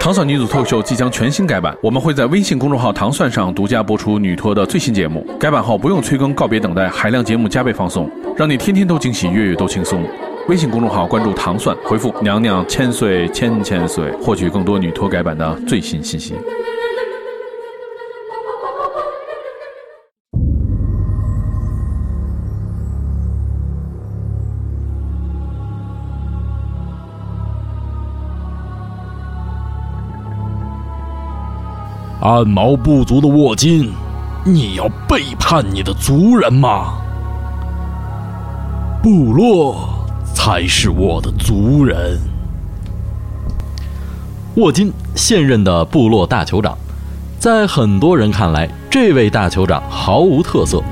糖蒜女子脱口秀即将全新改版，我们会在微信公众号“糖蒜”上独家播出女脱的最新节目。改版后不用催更，告别等待，海量节目加倍放送，让你天天都惊喜，月月都轻松。微信公众号关注“糖蒜”，回复“娘娘千岁千千岁”，获取更多女脱改版的最新信息。暗毛部族的沃金，你要背叛你的族人吗？部落才是我的族人。沃金，现任的部落大酋长，在很多人看来，这位大酋长毫无特色：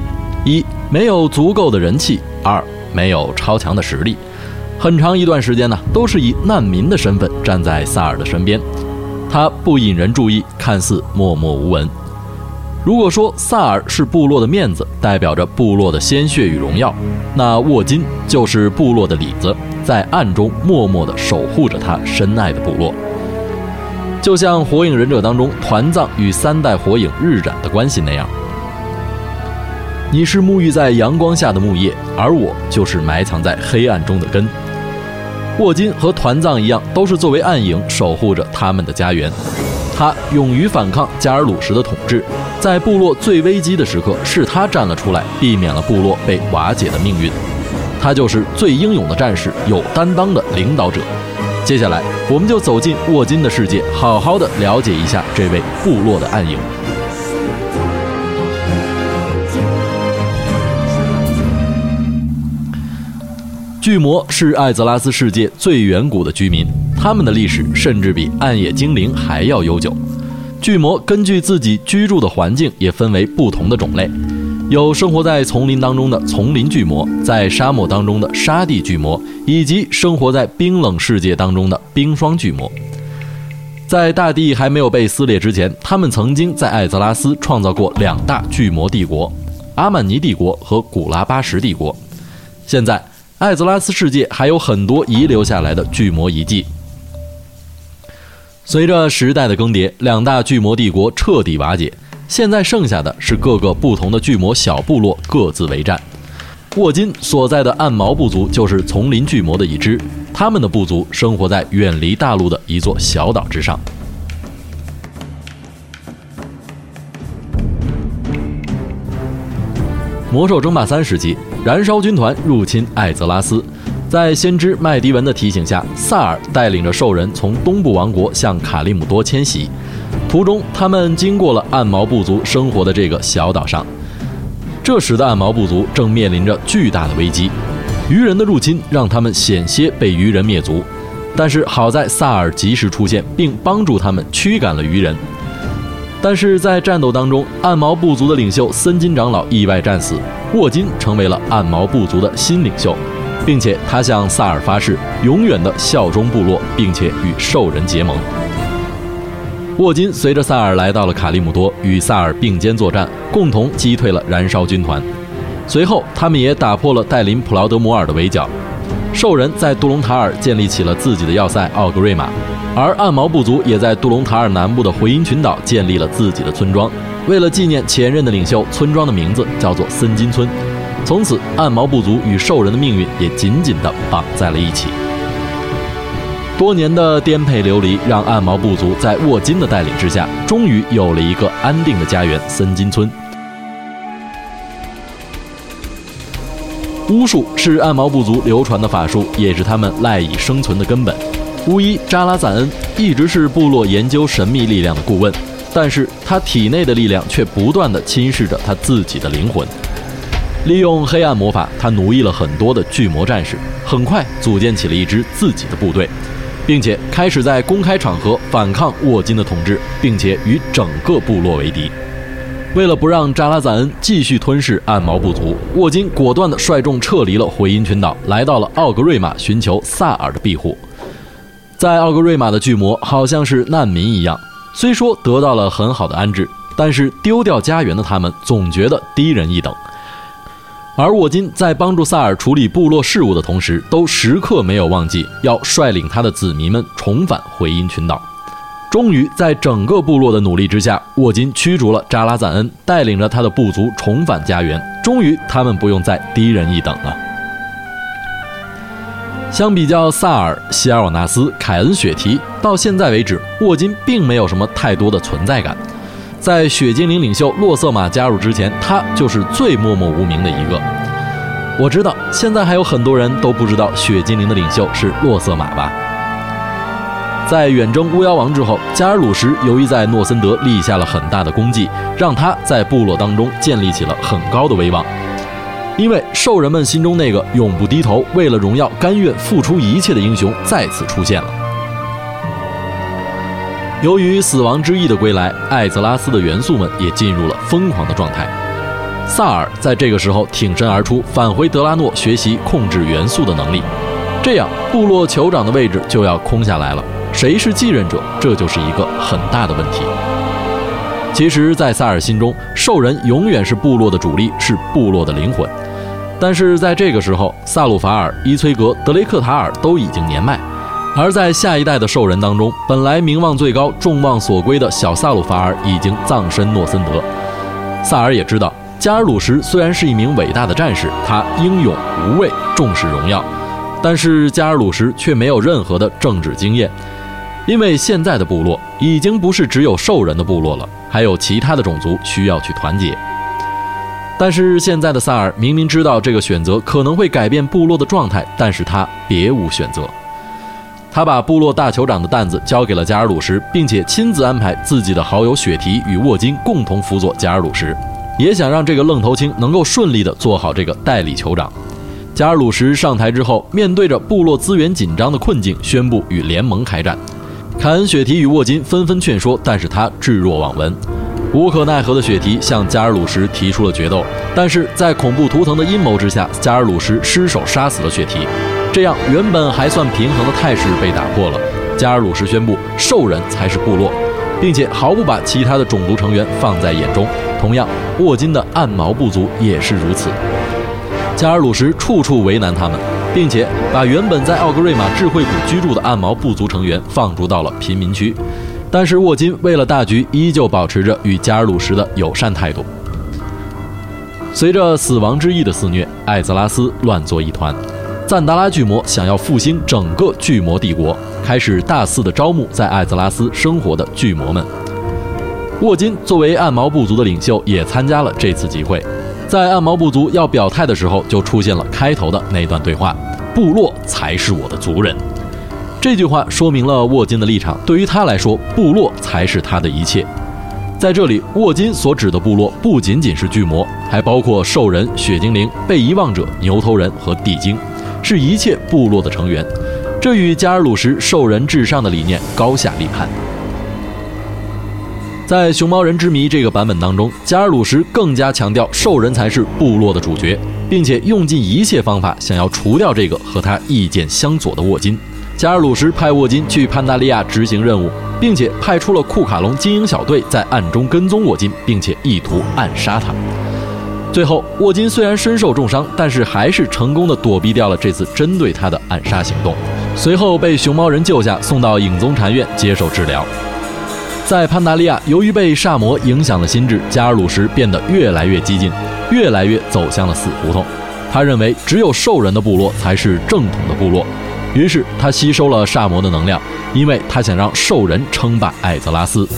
一，没有足够的人气；二，没有超强的实力。很长一段时间呢，都是以难民的身份站在萨尔的身边。他不引人注意，看似默默无闻。如果说萨尔是部落的面子，代表着部落的鲜血与荣耀，那沃金就是部落的里子，在暗中默默地守护着他深爱的部落。就像《火影忍者》当中团藏与三代火影日染的关系那样，你是沐浴在阳光下的木叶，而我就是埋藏在黑暗中的根。沃金和团藏一样，都是作为暗影守护着他们的家园。他勇于反抗加尔鲁什的统治，在部落最危机的时刻，是他站了出来，避免了部落被瓦解的命运。他就是最英勇的战士，有担当的领导者。接下来，我们就走进沃金的世界，好好的了解一下这位部落的暗影。巨魔是艾泽拉斯世界最远古的居民，他们的历史甚至比暗夜精灵还要悠久。巨魔根据自己居住的环境，也分为不同的种类，有生活在丛林当中的丛林巨魔，在沙漠当中的沙地巨魔，以及生活在冰冷世界当中的冰霜巨魔。在大地还没有被撕裂之前，他们曾经在艾泽拉斯创造过两大巨魔帝国——阿曼尼帝国和古拉巴什帝国。现在。艾泽拉斯世界还有很多遗留下来的巨魔遗迹。随着时代的更迭，两大巨魔帝国彻底瓦解，现在剩下的是各个不同的巨魔小部落各自为战。沃金所在的暗毛部族就是丛林巨魔的一支，他们的部族生活在远离大陆的一座小岛之上。魔兽争霸三时期。燃烧军团入侵艾泽拉斯，在先知麦迪文的提醒下，萨尔带领着兽人从东部王国向卡利姆多迁徙。途中，他们经过了暗毛部族生活的这个小岛上。这时的暗毛部族正面临着巨大的危机，鱼人的入侵让他们险些被鱼人灭族。但是好在萨尔及时出现，并帮助他们驱赶了鱼人。但是在战斗当中，暗毛部族的领袖森金长老意外战死，沃金成为了暗毛部族的新领袖，并且他向萨尔发誓永远的效忠部落，并且与兽人结盟。沃金随着萨尔来到了卡利姆多，与萨尔并肩作战，共同击退了燃烧军团。随后，他们也打破了带领普劳德摩尔的围剿，兽人在杜隆塔尔建立起了自己的要塞奥格瑞玛。而暗毛部族也在杜隆塔尔南部的回音群岛建立了自己的村庄。为了纪念前任的领袖，村庄的名字叫做森金村。从此，暗毛部族与兽人的命运也紧紧地绑在了一起。多年的颠沛流离，让暗毛部族在沃金的带领之下，终于有了一个安定的家园——森金村。巫术是暗毛部族流传的法术，也是他们赖以生存的根本。巫医扎拉赞恩一直是部落研究神秘力量的顾问，但是他体内的力量却不断地侵蚀着他自己的灵魂。利用黑暗魔法，他奴役了很多的巨魔战士，很快组建起了一支自己的部队，并且开始在公开场合反抗沃金的统治，并且与整个部落为敌。为了不让扎拉赞恩继续吞噬暗毛部族，沃金果断地率众撤离了回音群岛，来到了奥格瑞玛，寻求萨尔的庇护。在奥格瑞玛的巨魔好像是难民一样，虽说得到了很好的安置，但是丢掉家园的他们总觉得低人一等。而沃金在帮助萨尔处理部落事务的同时，都时刻没有忘记要率领他的子民们重返回音群岛。终于在整个部落的努力之下，沃金驱逐了扎拉赞恩，带领着他的部族重返家园。终于，他们不用再低人一等了。相比较萨尔、希尔瓦纳斯、凯恩、雪提，到现在为止，沃金并没有什么太多的存在感。在雪精灵领袖洛瑟玛加入之前，他就是最默默无名的一个。我知道，现在还有很多人都不知道雪精灵的领袖是洛瑟玛吧？在远征巫妖王之后，加尔鲁什由于在诺森德立下了很大的功绩，让他在部落当中建立起了很高的威望。因为兽人们心中那个永不低头、为了荣耀甘愿付出一切的英雄再次出现了。由于死亡之翼的归来，艾泽拉斯的元素们也进入了疯狂的状态。萨尔在这个时候挺身而出，返回德拉诺学习控制元素的能力，这样部落酋长的位置就要空下来了。谁是继任者？这就是一个很大的问题。其实，在萨尔心中，兽人永远是部落的主力，是部落的灵魂。但是在这个时候，萨鲁法尔、伊崔格、德雷克塔尔都已经年迈，而在下一代的兽人当中，本来名望最高、众望所归的小萨鲁法尔已经葬身诺森德。萨尔也知道，加尔鲁什虽然是一名伟大的战士，他英勇无畏、重视荣耀，但是加尔鲁什却没有任何的政治经验，因为现在的部落已经不是只有兽人的部落了，还有其他的种族需要去团结。但是现在的萨尔明明知道这个选择可能会改变部落的状态，但是他别无选择。他把部落大酋长的担子交给了加尔鲁什，并且亲自安排自己的好友雪提与沃金共同辅佐加尔鲁什，也想让这个愣头青能够顺利的做好这个代理酋长。加尔鲁什上台之后，面对着部落资源紧张的困境，宣布与联盟开战。凯恩、雪提与沃金纷纷劝说，但是他置若罔闻。无可奈何的雪提向加尔鲁什提出了决斗，但是在恐怖图腾的阴谋之下，加尔鲁什失手杀死了雪提，这样原本还算平衡的态势被打破了。加尔鲁什宣布兽人才是部落，并且毫不把其他的种族成员放在眼中。同样，沃金的暗毛部族也是如此。加尔鲁什处处为难他们，并且把原本在奥格瑞玛智慧谷居住的暗毛部族成员放逐到了贫民区。但是沃金为了大局，依旧保持着与加尔鲁什的友善态度。随着死亡之翼的肆虐，艾泽拉斯乱作一团。赞达拉巨魔想要复兴整个巨魔帝国，开始大肆的招募在艾泽拉斯生活的巨魔们。沃金作为暗毛部族的领袖，也参加了这次集会。在暗毛部族要表态的时候，就出现了开头的那段对话：“部落才是我的族人。”这句话说明了沃金的立场。对于他来说，部落才是他的一切。在这里，沃金所指的部落不仅仅是巨魔，还包括兽人、血精灵、被遗忘者、牛头人和地精，是一切部落的成员。这与加尔鲁什兽人至上的理念高下立判。在《熊猫人之谜》这个版本当中，加尔鲁什更加强调兽人才是部落的主角，并且用尽一切方法想要除掉这个和他意见相左的沃金。加尔鲁什派沃金去潘达利亚执行任务，并且派出了库卡隆精英小队在暗中跟踪沃金，并且意图暗杀他。最后，沃金虽然身受重伤，但是还是成功的躲避掉了这次针对他的暗杀行动。随后被熊猫人救下，送到影宗禅院接受治疗。在潘达利亚，由于被煞魔影响了心智，加尔鲁什变得越来越激进，越来越走向了死胡同。他认为，只有兽人的部落才是正统的部落。于是他吸收了煞魔的能量，因为他想让兽人称霸艾泽拉斯。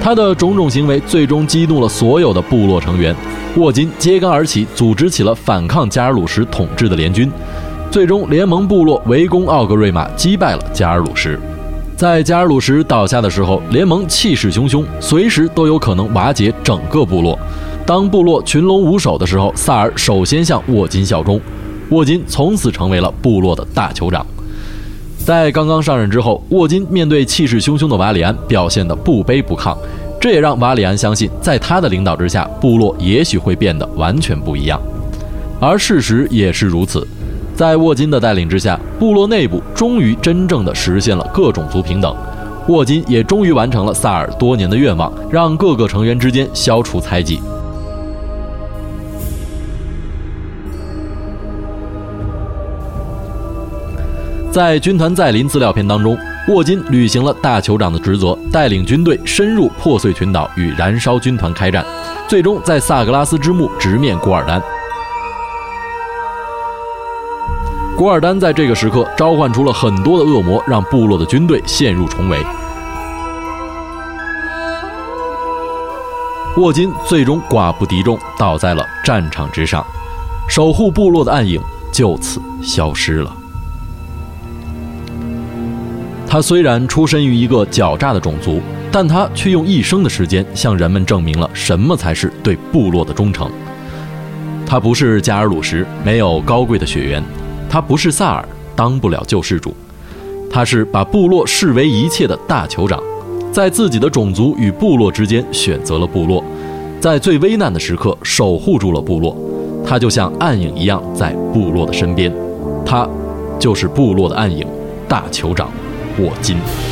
他的种种行为最终激怒了所有的部落成员，沃金揭竿而起，组织起了反抗加尔鲁什统治的联军。最终，联盟部落围攻奥格瑞玛，击败了加尔鲁什。在加尔鲁什倒下的时候，联盟气势汹汹，随时都有可能瓦解整个部落。当部落群龙无首的时候，萨尔首先向沃金效忠。沃金从此成为了部落的大酋长。在刚刚上任之后，沃金面对气势汹汹的瓦里安表现得不卑不亢，这也让瓦里安相信，在他的领导之下，部落也许会变得完全不一样。而事实也是如此，在沃金的带领之下，部落内部终于真正的实现了各种族平等。沃金也终于完成了萨尔多年的愿望，让各个成员之间消除猜忌。在军团再临资料片当中，沃金履行了大酋长的职责，带领军队深入破碎群岛，与燃烧军团开战，最终在萨格拉斯之墓直面古尔丹。古尔丹在这个时刻召唤出了很多的恶魔，让部落的军队陷入重围。沃金最终寡不敌众，倒在了战场之上，守护部落的暗影就此消失了。他虽然出身于一个狡诈的种族，但他却用一生的时间向人们证明了什么才是对部落的忠诚。他不是加尔鲁什，没有高贵的血缘；他不是萨尔，当不了救世主。他是把部落视为一切的大酋长，在自己的种族与部落之间选择了部落，在最危难的时刻守护住了部落。他就像暗影一样在部落的身边，他就是部落的暗影，大酋长。沃金。